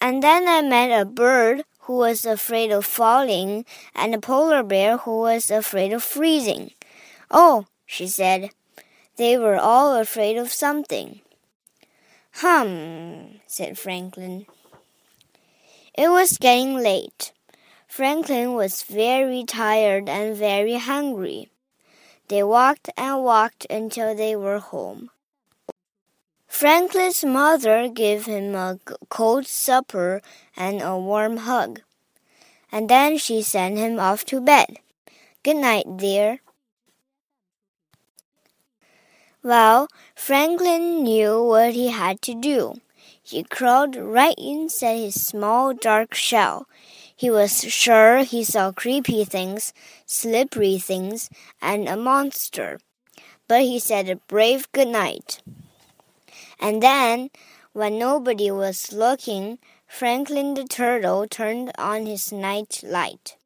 And then I met a bird who was afraid of falling, and a polar bear who was afraid of freezing. Oh, she said, they were all afraid of something. Hum, said Franklin. It was getting late. Franklin was very tired and very hungry. They walked and walked until they were home. Franklin's mother gave him a cold supper and a warm hug. And then she sent him off to bed. Good night, dear. Well, Franklin knew what he had to do. He crawled right inside his small dark shell. He was sure he saw creepy things, slippery things, and a monster. But he said a brave good night. And then, when nobody was looking, Franklin the Turtle turned on his night light.